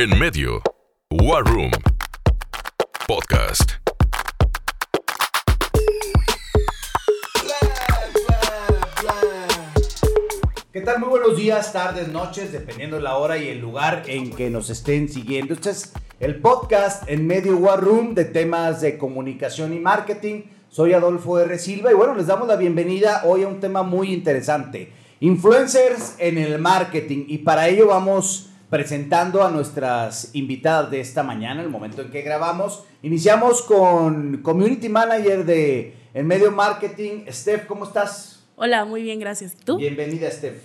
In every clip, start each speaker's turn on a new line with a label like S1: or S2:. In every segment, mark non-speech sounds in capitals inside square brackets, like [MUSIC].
S1: En medio, War Room Podcast.
S2: ¿Qué tal? Muy buenos días, tardes, noches, dependiendo la hora y el lugar en que nos estén siguiendo. Este es el podcast en medio War Room de temas de comunicación y marketing. Soy Adolfo R. Silva y bueno, les damos la bienvenida hoy a un tema muy interesante. Influencers en el marketing y para ello vamos presentando a nuestras invitadas de esta mañana, el momento en que grabamos. Iniciamos con Community Manager de En Medio Marketing. Steph, ¿cómo estás?
S3: Hola, muy bien, gracias. ¿Y tú?
S2: Bienvenida, Steph.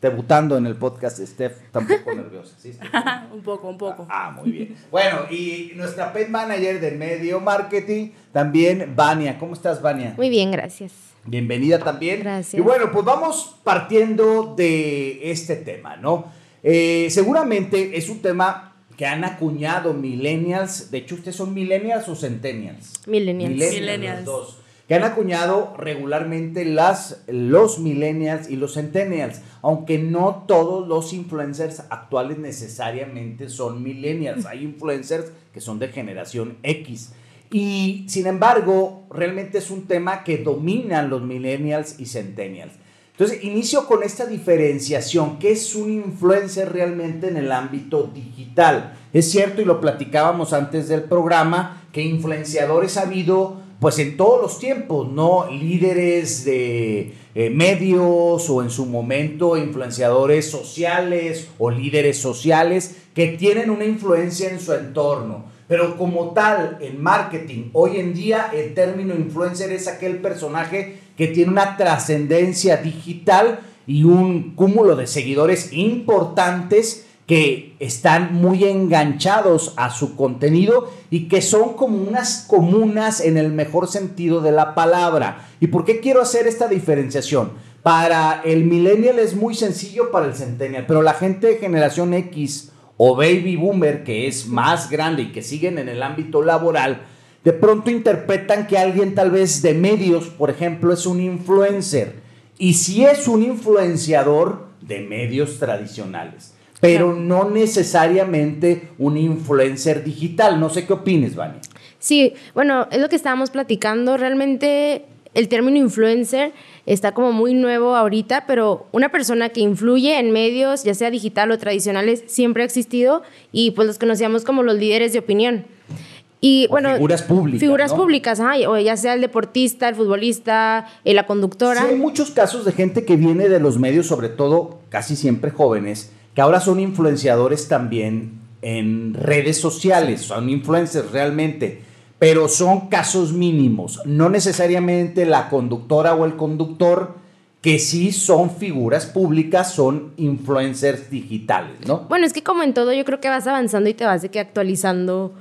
S2: Debutando en el podcast, Steph, tampoco [LAUGHS] nerviosa, ¿sí? Steph?
S3: un poco, un poco.
S2: Ah, muy bien. Bueno, y nuestra pet manager de medio marketing, también Vania. ¿Cómo estás, Vania?
S4: Muy bien, gracias.
S2: Bienvenida también.
S4: Gracias.
S2: Y bueno, pues vamos partiendo de este tema, ¿no? Eh, seguramente es un tema que han acuñado millennials. De hecho, ¿ustedes son millennials o centennials?
S4: Millennials.
S3: Millennials.
S2: los dos. Que han acuñado regularmente las, los millennials y los centennials. Aunque no todos los influencers actuales necesariamente son millennials. Hay influencers que son de generación X. Y sin embargo, realmente es un tema que dominan los millennials y centennials. Entonces, inicio con esta diferenciación. ¿Qué es un influencer realmente en el ámbito digital? Es cierto, y lo platicábamos antes del programa, que influenciadores ha habido pues en todos los tiempos, ¿no? Líderes de eh, medios o en su momento influenciadores sociales o líderes sociales que tienen una influencia en su entorno. Pero como tal, en marketing, hoy en día el término influencer es aquel personaje que tiene una trascendencia digital y un cúmulo de seguidores importantes que están muy enganchados a su contenido y que son como unas comunas en el mejor sentido de la palabra. ¿Y por qué quiero hacer esta diferenciación? Para el millennial es muy sencillo para el centennial, pero la gente de generación X o baby boomer, que es más grande y que siguen en el ámbito laboral, de pronto interpretan que alguien tal vez de medios, por ejemplo, es un influencer. Y si es un influenciador de medios tradicionales, pero no necesariamente un influencer digital. No sé qué opines, Vani.
S4: Sí, bueno, es lo que estábamos platicando. Realmente el término influencer está como muy nuevo ahorita, pero una persona que influye en medios, ya sea digital o tradicionales, siempre ha existido y pues los conocíamos como los líderes de opinión. Y
S2: O
S4: bueno,
S2: figuras públicas,
S4: Figuras
S2: ¿no?
S4: públicas, ajá, o ya sea el deportista, el futbolista, eh, la conductora.
S2: Sí, hay muchos casos de gente que viene de los medios, sobre todo casi siempre jóvenes, que ahora son influenciadores también en redes sociales, son influencers realmente, pero son casos mínimos, no necesariamente la conductora o el conductor, que sí son figuras públicas, son influencers digitales, ¿no?
S4: Bueno, es que como en todo, yo creo que vas avanzando y te vas de que actualizando,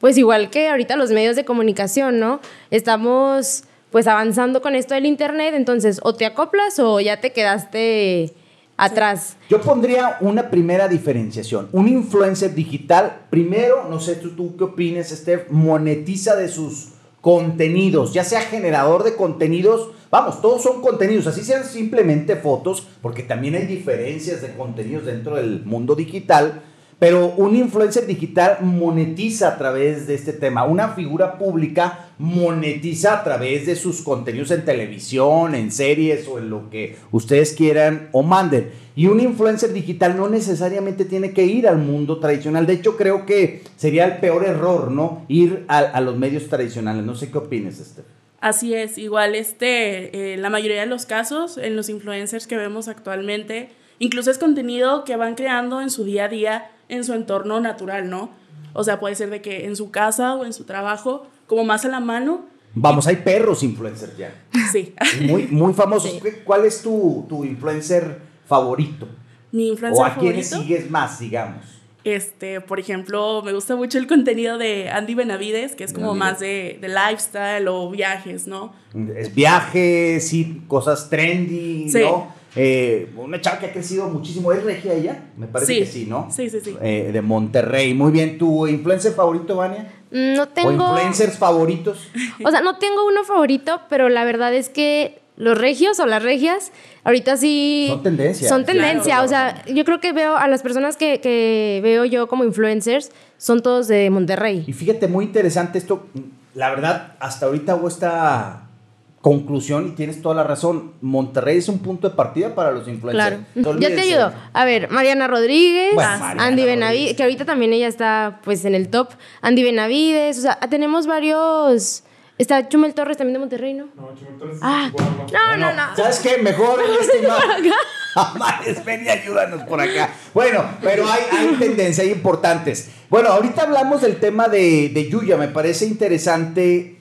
S4: pues igual que ahorita los medios de comunicación, ¿no? Estamos pues avanzando con esto del internet, entonces o te acoplas o ya te quedaste atrás.
S2: Yo pondría una primera diferenciación. Un influencer digital, primero, no sé tú, tú qué opines, Steph, monetiza de sus contenidos, ya sea generador de contenidos, vamos, todos son contenidos, así sean simplemente fotos, porque también hay diferencias de contenidos dentro del mundo digital, pero un influencer digital monetiza a través de este tema. Una figura pública monetiza a través de sus contenidos en televisión, en series o en lo que ustedes quieran o manden. Y un influencer digital no necesariamente tiene que ir al mundo tradicional. De hecho, creo que sería el peor error, ¿no? Ir a, a los medios tradicionales. No sé qué opines, Esther.
S3: Así es, igual este, eh, la mayoría de los casos en los influencers que vemos actualmente, incluso es contenido que van creando en su día a día, en su entorno natural, ¿no? O sea, puede ser de que en su casa o en su trabajo, como más a la mano.
S2: Vamos, hay perros influencers ya.
S3: Sí.
S2: Muy, muy famosos. [LAUGHS] ¿Qué- ¿Cuál es tu, tu influencer favorito?
S3: Mi
S2: ¿O
S3: influencer
S2: a quiénes
S3: favorito,
S2: sigues más, digamos?
S3: este, por ejemplo, me gusta mucho el contenido de Andy Benavides, que es como
S2: Benavides.
S3: más de, de lifestyle o viajes, ¿no?
S2: Es viajes, sí, cosas trendy,
S3: Sí.
S2: ¿no? Eh, una chava que ha crecido muchísimo. ¿Es regia ella? Me parece
S3: Sí.
S2: que sí, ¿no?
S3: Sí, sí, sí.
S2: Eh, de Monterrey. Muy bien. ¿Tu influencer favorito, Vania?
S4: No
S2: ¿O
S4: tengo...
S2: influencers favoritos? [LAUGHS]
S4: O sea, no tengo uno favorito, pero la verdad es que los regios o las regias, ahorita sí...
S2: Son tendencia.
S4: Son tendencia,
S2: Claro.
S4: o sea, yo creo que veo a las personas que, que veo yo como influencers, son todos de Monterrey.
S2: Y fíjate, muy interesante esto. La verdad, hasta ahorita hago esta conclusión y tienes toda la razón. Monterrey es un punto de partida para los influencers.
S4: Claro.
S2: No
S4: Yo te ayudo. A ver, Mariana Rodríguez,
S2: Bueno, Mariana
S4: Andy. Benavides, que ahorita también ella está pues en el top. Andy Benavides, o sea, tenemos varios... Está Chumel Torres también de Monterrey, ¿no?
S5: No, Chumel Torres es
S4: Ah, no, no, no.
S2: ¿Sabes qué? Mejor [LAUGHS] estimado. Amares, ven y ayúdanos por acá. Bueno, pero hay, hay tendencias hay importantes. Bueno, ahorita hablamos del tema de, de Yuya. Me parece interesante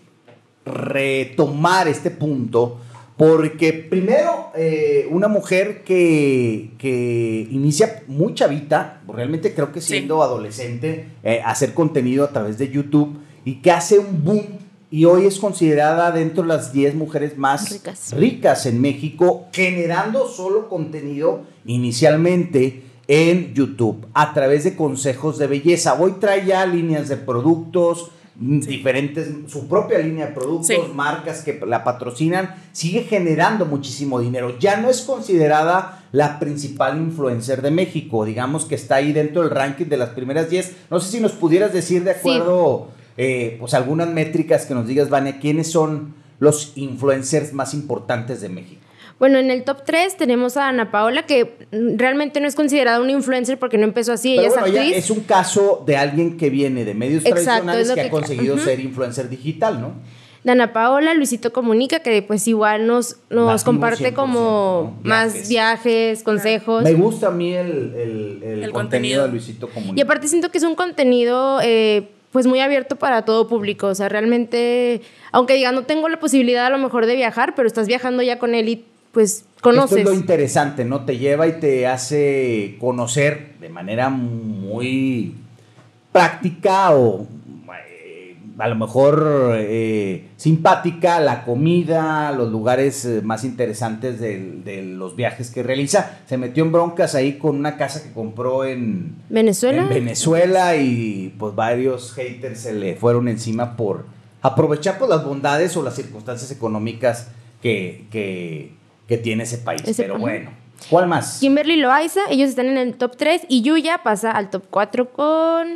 S2: retomar este punto. Porque primero, eh, una mujer que, que inicia muy chavita, realmente creo que
S3: Sí.
S2: siendo adolescente, eh, hacer contenido a través de YouTube y que hace un boom y hoy es considerada dentro de las 10 mujeres más
S4: Ricas.
S2: ricas en México, generando solo contenido inicialmente en YouTube a través de consejos de belleza. Hoy trae ya líneas de productos, diferentes, su propia línea de productos,
S3: Sí.
S2: marcas que la patrocinan, sigue generando muchísimo dinero. Ya no es considerada la principal influencer de México, digamos que está ahí dentro del ranking de las primeras 10. No sé si nos pudieras decir de
S4: Sí.
S2: acuerdo, eh, pues algunas métricas que nos digas, Vania, quiénes son los influencers más importantes de México.
S4: Bueno, en el top 3 tenemos a Ana Paola, que realmente no es considerada una influencer porque no empezó así, ella
S2: Pero bueno,
S4: actriz.
S2: es un caso de alguien que viene de medios
S4: Exacto,
S2: tradicionales que,
S4: que-
S2: ha conseguido ser influencer digital, ¿no?
S4: De Ana Paola, Luisito Comunica, que pues igual nos, nos comparte
S2: 100%,
S4: como
S2: ¿no?
S4: más
S2: Viajes.
S4: viajes, consejos.
S2: Me gusta a mí el, el- el contenido
S3: El contenido.
S2: de Luisito Comunica.
S4: Y aparte siento que es un contenido eh, pues muy abierto para todo público. O sea, realmente, aunque diga, no tengo la posibilidad a lo mejor de viajar, pero estás viajando ya con él y pues
S2: Esto
S4: conoces.
S2: es lo interesante, ¿no? Te lleva y te hace conocer de manera muy práctica o eh, a lo mejor eh, simpática la comida, los lugares eh, más interesantes de, los viajes que realiza. Se metió en broncas ahí con una casa que compró en
S4: Venezuela.
S2: en Venezuela y pues varios haters se le fueron encima por aprovechar pues, las bondades o las circunstancias económicas que, que, que tiene ese país.
S4: Ese-
S2: Pero bueno, ¿cuál más?
S4: Kimberly Loaiza, ellos están en el top 3 y Yuya pasa al top 4 con,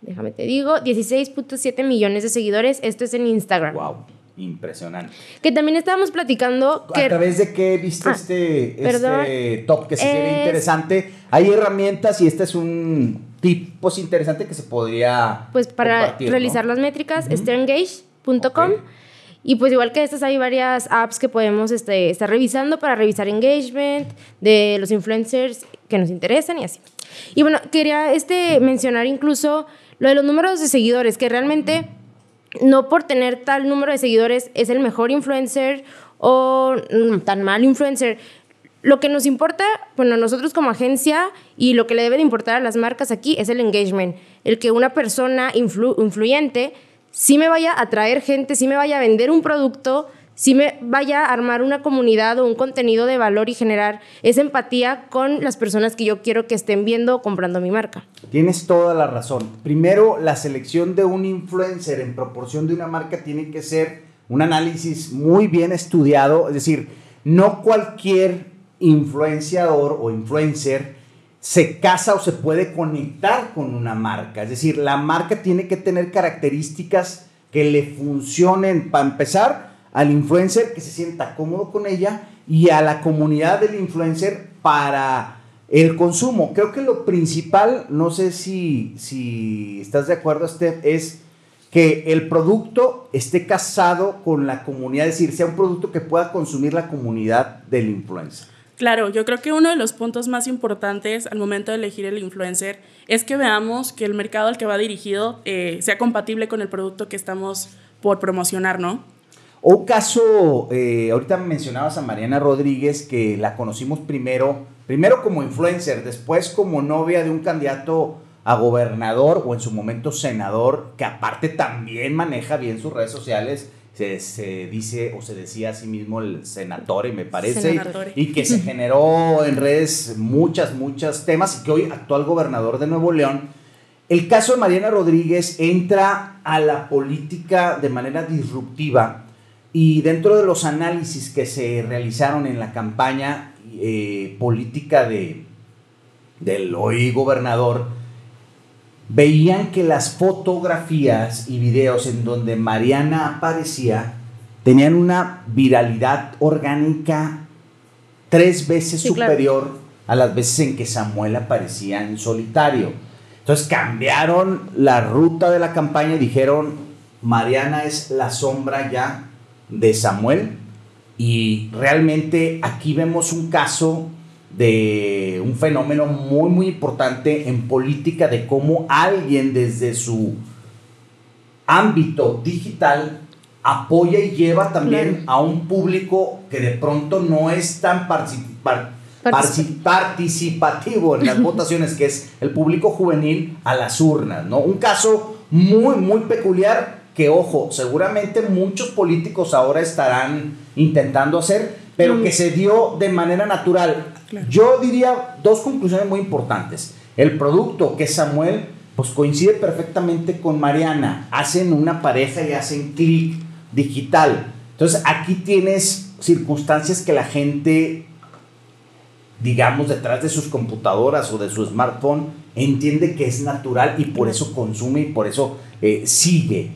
S4: déjame te digo, 16.7 millones de seguidores. Esto es en Instagram.
S2: Wow, impresionante.
S4: Que también estábamos platicando
S2: ¿A través de qué viste
S4: Ah,
S2: este, este top que se
S4: Es-
S2: interesante? Hay herramientas y este es un tip pues, interesante que se podría
S4: Pues para realizar las métricas.
S2: Ok.
S4: Y pues igual que estas hay varias apps que podemos este, estar revisando para revisar engagement de los influencers que nos interesan y así. Y bueno, quería este, mencionar incluso lo de los números de seguidores, que realmente no por tener tal número de seguidores es el mejor influencer o mm, tan mal influencer. Lo que nos importa, bueno, nosotros como agencia y lo que le debe de importar a las marcas aquí es el engagement, el que una persona influ- influyente sí me vaya a traer gente, sí me vaya a vender un producto, sí me vaya a armar una comunidad o un contenido de valor y generar esa empatía con las personas que yo quiero que estén viendo o comprando mi marca.
S2: Tienes toda la razón. Primero, la selección de un influencer en proporción de una marca tiene que ser un análisis muy bien estudiado. Es decir, no cualquier influenciador o influencer se casa o se puede conectar con una marca. Es decir, la marca tiene que tener características que le funcionen, para empezar, al influencer que se sienta cómodo con ella y a la comunidad del influencer para el consumo. Creo que lo principal, no sé si, si estás de acuerdo, Steph, es que el producto esté casado con la comunidad, es decir, sea un producto que pueda consumir la comunidad del influencer.
S3: Claro, yo creo que uno de los puntos más importantes al momento de elegir el influencer es que veamos que el mercado al que va dirigido eh, sea compatible con el producto que estamos por promocionar, ¿no?
S2: O caso, eh, ahorita mencionabas a Mariana Rodríguez, que la conocimos primero, primero como influencer, después como novia de un candidato a gobernador o en su momento senador, que aparte también maneja bien sus redes sociales. Se, se dice o se decía a sí mismo el senatore, me parece,
S3: Senatore.
S2: y que se generó en redes muchas, muchos temas y que hoy actual gobernador de Nuevo León. El caso de Mariana Rodríguez entra a la política de manera disruptiva Y dentro de los análisis que se realizaron en la campaña eh, política de, del hoy gobernador, veían que las fotografías y videos en donde Mariana aparecía tenían una viralidad orgánica tres veces
S4: Sí, claro.
S2: superior a las veces en que Samuel aparecía en solitario. Entonces cambiaron la ruta de la campaña y dijeron, Mariana es la sombra ya de Samuel. Y realmente aquí vemos un caso de un fenómeno muy, muy importante en política de cómo alguien desde su ámbito digital apoya y lleva también
S4: Claro.
S2: a un público que de pronto no es tan participar-
S4: Particip-
S2: participativo en las [LAUGHS] votaciones, que es el público juvenil a las urnas, ¿no? Un caso muy, muy peculiar que, ojo, seguramente muchos políticos ahora estarán intentando hacer, pero
S4: Mm.
S2: que se dio de manera natural. Yo diría dos conclusiones muy importantes. El producto, que Samuel, pues coincide perfectamente con Mariana. Hacen una pareja y hacen clic digital. Entonces aquí tienes circunstancias que la gente, digamos, detrás de sus computadoras o de su smartphone, entiende que es natural y por eso consume y por eso eh, sigue.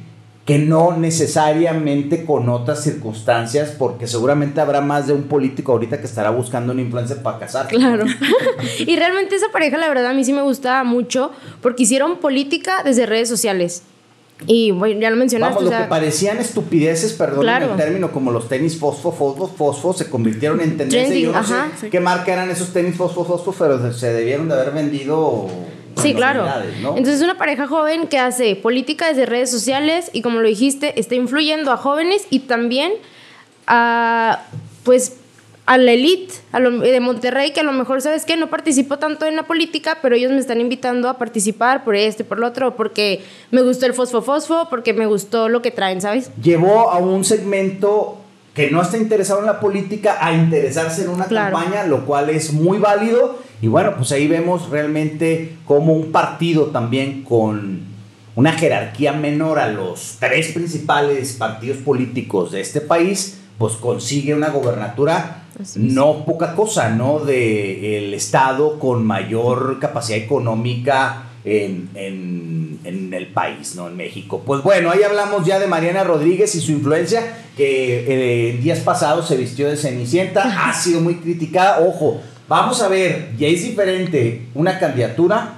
S2: Que no necesariamente con otras circunstancias, porque seguramente habrá más de un político ahorita que estará buscando un influencer para casar.
S4: Claro. [LAUGHS] y realmente esa pareja, la verdad, a mí sí me gustaba mucho porque hicieron política desde redes sociales. Y bueno, ya lo mencionaste.
S2: Vamos,
S4: o
S2: lo
S4: sea,
S2: que parecían estupideces, perdón
S4: Claro.
S2: el término, como los tenis fosfo, fosfo, fosfo, se convirtieron en tendencia.
S4: Trending,
S2: Yo no
S4: ajá.
S2: sé
S3: Sí.
S2: qué marca eran esos tenis fosfo, fosfo, pero se debieron de haber vendido.
S4: Sí, claro.
S2: ¿no?
S4: Entonces es una pareja joven que hace política desde redes sociales y como lo dijiste, está influyendo a jóvenes y también a pues a la elite a lo- de Monterrey que a lo mejor sabes que no participo tanto en la política, pero ellos me están invitando a participar por esto y por lo otro porque me gustó el fosfo fosfo, porque me gustó lo que traen, ¿sabes?
S2: Llevó a un segmento que no está interesado en la política a interesarse en una
S4: Claro.
S2: campaña, lo cual es muy válido. Y bueno, pues ahí vemos realmente como un partido también con una jerarquía menor a los tres principales partidos políticos de este país, pues consigue una gobernatura no poca cosa, ¿no? De el estado con mayor capacidad económica en, en- en el país, ¿no? En México. Pues bueno, ahí hablamos ya de Mariana Rodríguez y su influencia, que eh, días pasados se vistió de Cenicienta, ha sido muy criticada. Ojo, vamos a ver, ya es diferente una candidatura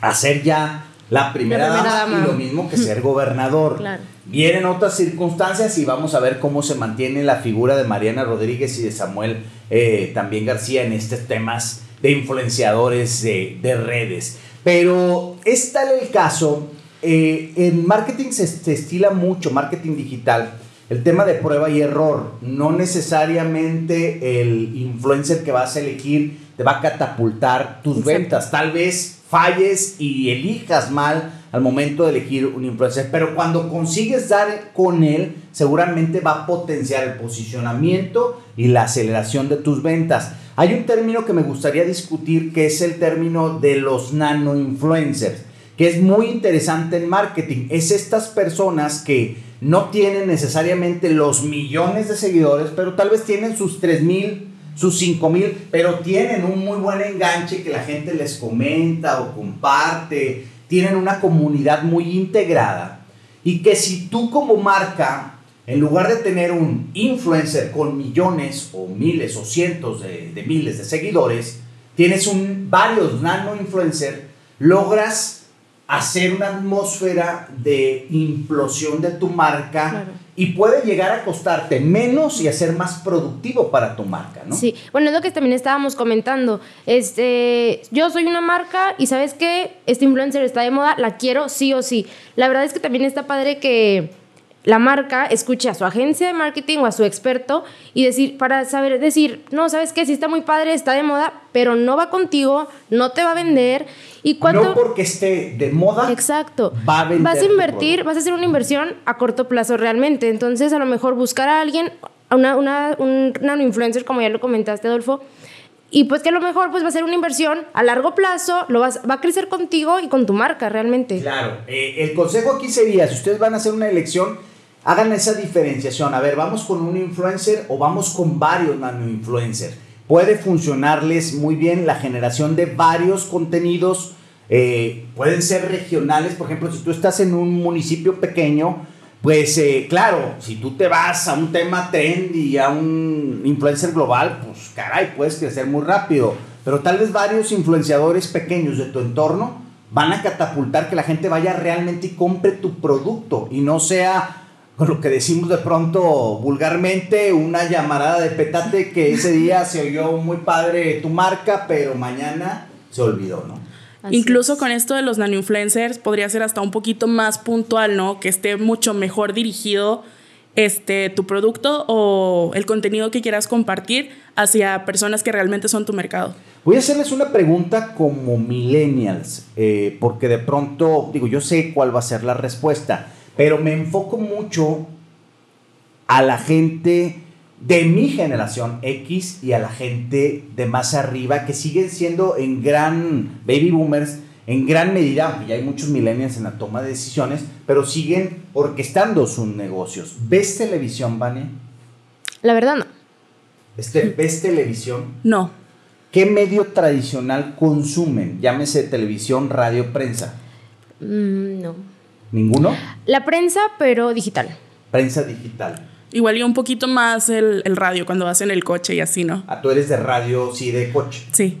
S2: a ser ya la primera,
S4: La primera
S2: dama,
S4: dama.
S2: y lo mismo que ser gobernador. [LAUGHS]
S4: Claro.
S2: Vienen otras circunstancias y vamos a ver cómo se mantiene la figura de Mariana Rodríguez y de Samuel eh, también García en estos temas de influenciadores de, de redes. Pero es tal el caso, eh, en marketing se, se estila mucho, marketing digital, el tema de prueba y error. No necesariamente el influencer que vas a elegir te va a catapultar tus
S4: Exacto.
S2: ventas. Tal vez falles y elijas mal al momento de elegir un influencer, pero cuando consigues dar con él, seguramente va a potenciar el posicionamiento y la aceleración de tus ventas. Hay un término que me gustaría discutir que es el término de los nano influencers, que es muy interesante en marketing. Es estas personas que no tienen necesariamente los millones de seguidores, pero tal vez tienen sus 3 mil, sus 5 mil, pero tienen un muy buen enganche que la gente les comenta o comparte, tienen una comunidad muy integrada. Y que si tú como marca, en lugar de tener un influencer con millones o miles o cientos de, de miles de seguidores, tienes un, varios nano influencers, logras hacer una atmósfera de implosión de tu marca
S4: Claro.
S2: y puede llegar a costarte menos y a ser más productivo para tu marca, ¿no?
S4: Sí, bueno, es lo que también estábamos comentando. Este, yo soy una marca y sabes que este influencer está de moda, la quiero sí o sí. La verdad es que también está padre que la marca escuche a su agencia de marketing o a su experto y decir, para saber decir, no, sabes qué, sí está muy padre, está de moda, pero no va contigo, no te va a vender. ¿Y cuánto?
S2: No porque esté de moda,
S4: Exacto.
S2: va a vender
S4: Vas a invertir, vas a hacer una inversión a corto plazo realmente. Entonces, a lo mejor buscar a alguien, a una, una, un nano influencer, como ya lo comentaste, Adolfo, y pues que a lo mejor pues va a ser una inversión a largo plazo, lo vas, va a crecer contigo y con tu marca realmente.
S2: Claro, eh, el consejo aquí sería, si ustedes van a hacer una elección, hagan esa diferenciación. A ver, ¿vamos con un influencer o vamos con varios nano influencers? Puede funcionarles muy bien la generación de varios contenidos. eh, pueden ser regionales, por ejemplo, si tú estás en un municipio pequeño, pues eh, claro, si tú te vas a un tema trendy, a un influencer global, pues caray, puedes crecer muy rápido. Pero tal vez varios influenciadores pequeños de tu entorno van a catapultar que la gente vaya realmente y compre tu producto y no sea con lo que decimos de pronto vulgarmente, una llamarada de petate que ese día se oyó muy padre tu marca, pero mañana se olvidó, ¿no?
S4: Así
S3: Incluso
S4: es.
S3: con esto de los nano-influencers podría ser hasta un poquito más puntual, ¿no? Que esté mucho mejor dirigido este, tu producto o el contenido que quieras compartir hacia personas que realmente son tu mercado.
S2: Voy a hacerles una pregunta como millennials, eh, porque de pronto, digo, yo sé cuál va a ser la respuesta, pero me enfoco mucho a la gente de mi generación X y a la gente de más arriba que siguen siendo en gran baby boomers, en gran medida, aunque ya hay muchos millennials en la toma de decisiones, pero siguen orquestando sus negocios. ¿Ves televisión, Vania?
S4: La verdad no.
S2: Este, ¿Ves televisión?
S3: No,
S2: ¿Qué medio tradicional consumen? Llámese televisión, radio, prensa.
S4: Mm, no.
S2: ¿Ninguno?
S4: La prensa, pero digital.
S2: Prensa digital.
S3: igual y un poquito más el, el radio cuando vas en el coche y así, ¿no?
S2: Ah, tú eres de radio, sí, de coche.
S3: Sí.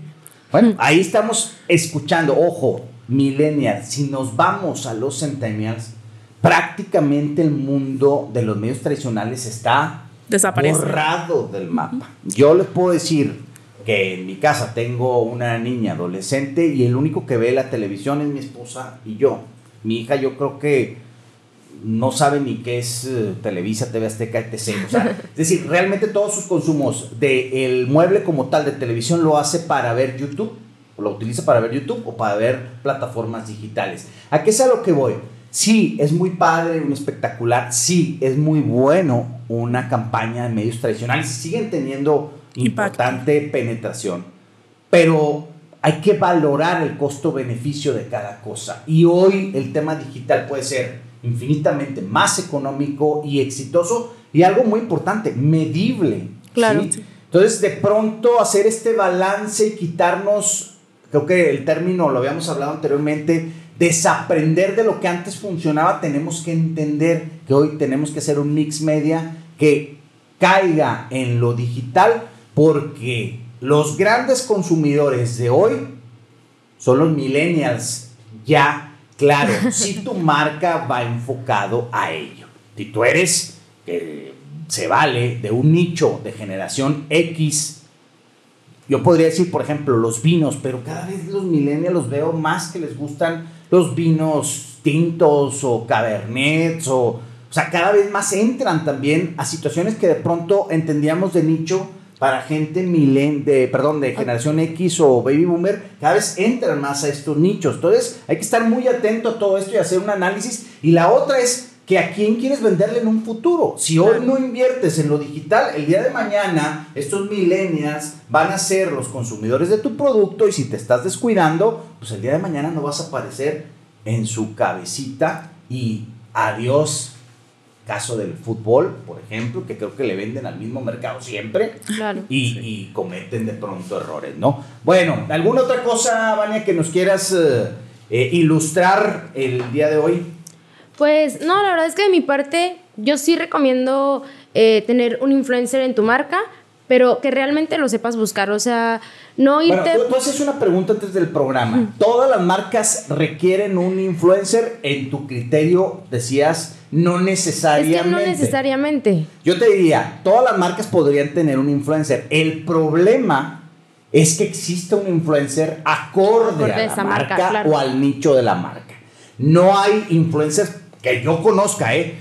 S2: Bueno, ahí estamos escuchando, ojo, millennials, si nos vamos a los centennials, prácticamente el mundo de los medios tradicionales está
S3: Desaparece.
S2: borrado del mapa. Yo les puedo decir que en mi casa tengo una niña adolescente y el único que ve la televisión es mi esposa y yo. Mi hija yo creo que no sabe ni qué es eh, Televisa, TV Azteca, etc. O sea, [LAUGHS] es decir, realmente todos sus consumos del mueble como tal de televisión lo hace para ver YouTube, o lo utiliza para ver YouTube o para ver plataformas digitales. ¿A qué es a lo que voy? Sí, es muy padre, un espectacular, sí, es muy bueno una campaña de medios tradicionales, siguen teniendo
S3: Impacto.
S2: importante penetración, pero hay que valorar el costo-beneficio de cada cosa. Y hoy el tema digital puede ser infinitamente más económico y exitoso y algo muy importante, medible.
S4: Claro.
S2: ¿sí? Entonces, de pronto hacer este balance y quitarnos, creo que el término lo habíamos hablado anteriormente, desaprender de lo que antes funcionaba, tenemos que entender que hoy tenemos que hacer un mix media que caiga en lo digital porque los grandes consumidores de hoy son los millennials. Ya claro [LAUGHS] si tu marca va enfocado a ello. Si tú eres se vale de un nicho de generación X yo podría decir por ejemplo los vinos pero cada vez los millennials los veo más que les gustan los vinos tintos o cabernets o o sea, cada vez más entran también a situaciones que de pronto entendíamos de nicho para gente milen, de, perdón, de generación X o baby boomer, cada vez entran más a estos nichos. Entonces, hay que estar muy atento a todo esto y hacer un análisis. Y la otra es que a quién quieres venderle en un futuro. Si hoy no inviertes en lo digital, el día de mañana estos millennials van a ser los consumidores de tu producto y si te estás descuidando, pues el día de mañana no vas a aparecer en su cabecita y adiós caso del fútbol, por ejemplo, que creo que le venden al mismo mercado siempre
S4: Claro.
S2: y, y cometen de pronto errores, ¿no? Bueno, ¿alguna otra cosa, Vania, que nos quieras eh, eh, ilustrar el día de hoy?
S4: Pues no, la verdad es que de mi parte yo sí recomiendo eh, tener un influencer en tu marca, pero que realmente lo sepas buscar, o sea, no irte...
S2: Bueno, tú, tú haces una pregunta antes del programa. ¿Todas las marcas requieren un influencer? En tu criterio decías, no
S4: es que
S2: necesariamente.
S4: no necesariamente.
S2: Yo te diría, todas las marcas podrían tener un influencer. El problema es que existe un influencer acorde,
S4: Acorde
S2: a la marca,
S4: marca, claro.
S2: o al nicho de la marca. No hay influencers que yo conozca, ¿eh?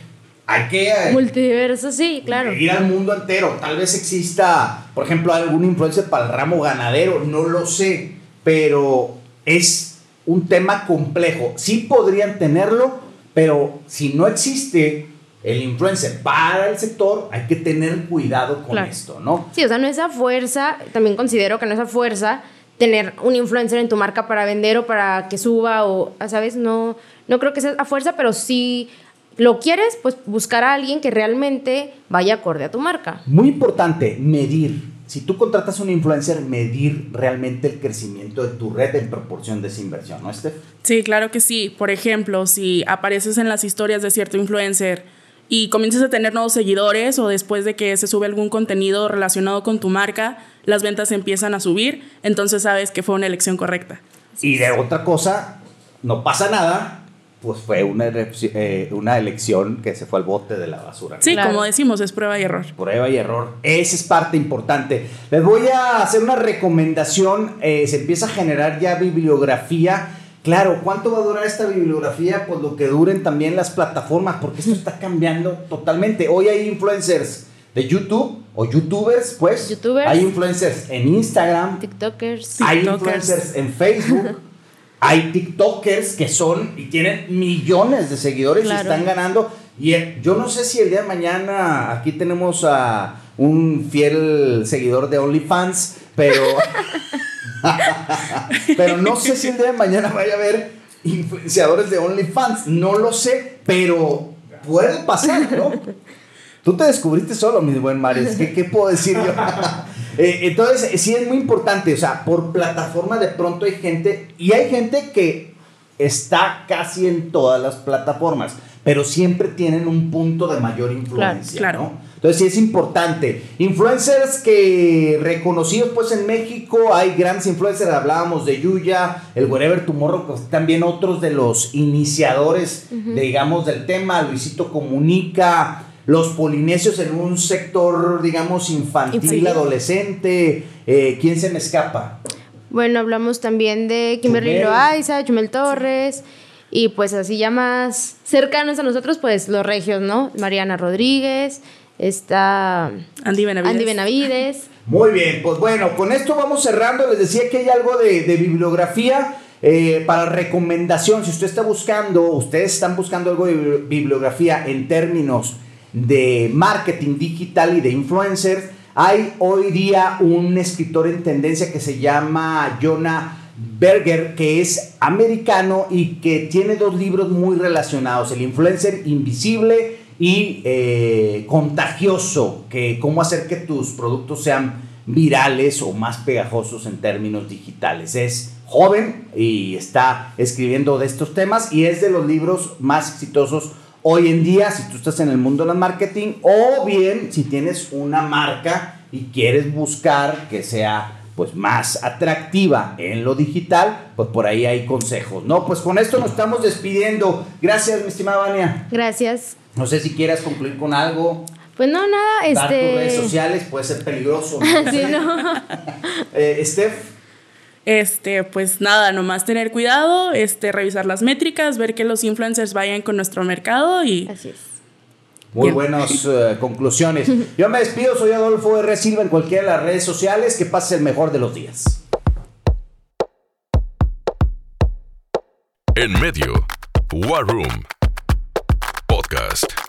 S2: Hay que eh,
S4: Multiverso, sí, claro.
S2: ir al mundo entero. Tal vez exista, por ejemplo, algún influencer para el ramo ganadero, no lo sé, pero es un tema complejo. Sí podrían tenerlo, pero si no existe el influencer para el sector, hay que tener cuidado con
S4: Claro.
S2: esto, ¿no?
S4: Sí, o sea, no es a fuerza, también considero que no es a fuerza tener un influencer en tu marca para vender o para que suba o, ¿sabes? No, no creo que sea a fuerza, pero sí lo quieres, pues buscar a alguien que realmente vaya acorde a tu marca.
S2: Muy importante, medir. Si tú contratas a un influencer, medir realmente el crecimiento de tu red en proporción de esa inversión, ¿no, Steph?
S3: Sí, claro que sí. Por ejemplo, si apareces en las historias de cierto influencer y comienzas a tener nuevos seguidores o después de que se sube algún contenido relacionado con tu marca, las ventas empiezan a subir, entonces sabes que fue una elección correcta.
S2: Y de otra cosa, no pasa nada, pues fue una, eh, una elección que se fue al bote de la basura.
S3: Sí, como decimos, es prueba y error.
S2: Prueba y error. Esa es parte importante. Les voy a hacer una recomendación. Eh, se empieza a generar ya bibliografía. Claro, ¿cuánto va a durar esta bibliografía? Pues lo que duren también las plataformas, porque esto está cambiando totalmente. Hoy hay influencers de YouTube o youtubers, pues.
S4: YouTubers.
S2: Hay influencers en Instagram.
S4: TikTokers.
S2: Hay influencers en Facebook. [LAUGHS] hay TikTokers que son y tienen millones de seguidores y están ganando. Y eh, yo no sé si el día de mañana aquí tenemos a un fiel seguidor de OnlyFans, pero. [LAUGHS] pero no sé si el día de mañana vaya a haber influenciadores de OnlyFans. No lo sé, pero puede pasar, ¿no? Tú te descubriste solo, mi buen Mares. ¿Qué, qué puedo decir yo? [LAUGHS] Eh, entonces, sí es muy importante, o sea, por plataforma de pronto hay gente, y hay gente que está casi en todas las plataformas, pero siempre tienen un punto de mayor influencia,
S3: claro,
S2: ¿no? Entonces sí es importante. Influencers que reconocidos pues en México, hay grandes influencers, hablábamos de Yuya, el Wherever Tomorrow, pues también otros de los iniciadores, digamos, del tema, Luisito Comunica, los polinesios en un sector, digamos, infantil, adolescente. Eh, ¿Quién se me escapa?
S4: Bueno, hablamos también de Kimberly Loaiza, Chumel Torres. Y pues así ya más cercanos a nosotros, pues los regios, ¿no? Mariana Rodríguez, está
S3: Andy Benavides.
S4: Andy Benavides.
S2: Muy bien, pues bueno, con esto vamos cerrando. Les decía que hay algo de, bibliografía. Eh, para recomendación, si usted está buscando, ustedes están buscando algo de bibliografía en términos de marketing digital y de influencers. Hay hoy día un escritor en tendencia que se llama Jonah Berger, que es americano y que tiene dos libros muy relacionados, El influencer invisible y eh, contagioso, que cómo hacer que tus productos sean virales o más pegajosos en términos digitales. Es joven y está escribiendo de estos temas y es de los libros más exitosos hoy en día si tú estás en el mundo del marketing o bien si tienes una marca y quieres buscar que sea pues más atractiva en lo digital, pues por ahí hay consejos, ¿no? Pues con esto nos estamos despidiendo. Gracias, mi estimada Vania.
S4: Gracias.
S2: No sé si quieras concluir con algo.
S4: Pues no, nada,
S2: Dar
S4: este...
S2: tus redes sociales puede ser peligroso. ¿no? [LAUGHS]
S4: sí, no. [LAUGHS]
S2: eh, Steph.
S3: Este, pues nada, nomás tener cuidado, este, revisar las métricas, ver que los influencers vayan con nuestro mercado y...
S4: Así es.
S2: Muy buenas eh, conclusiones. [LAUGHS] Yo me despido, soy Adolfo R. Silva en cualquiera de las redes sociales. Que pase el mejor de los días.
S1: En medio, War Room Podcast.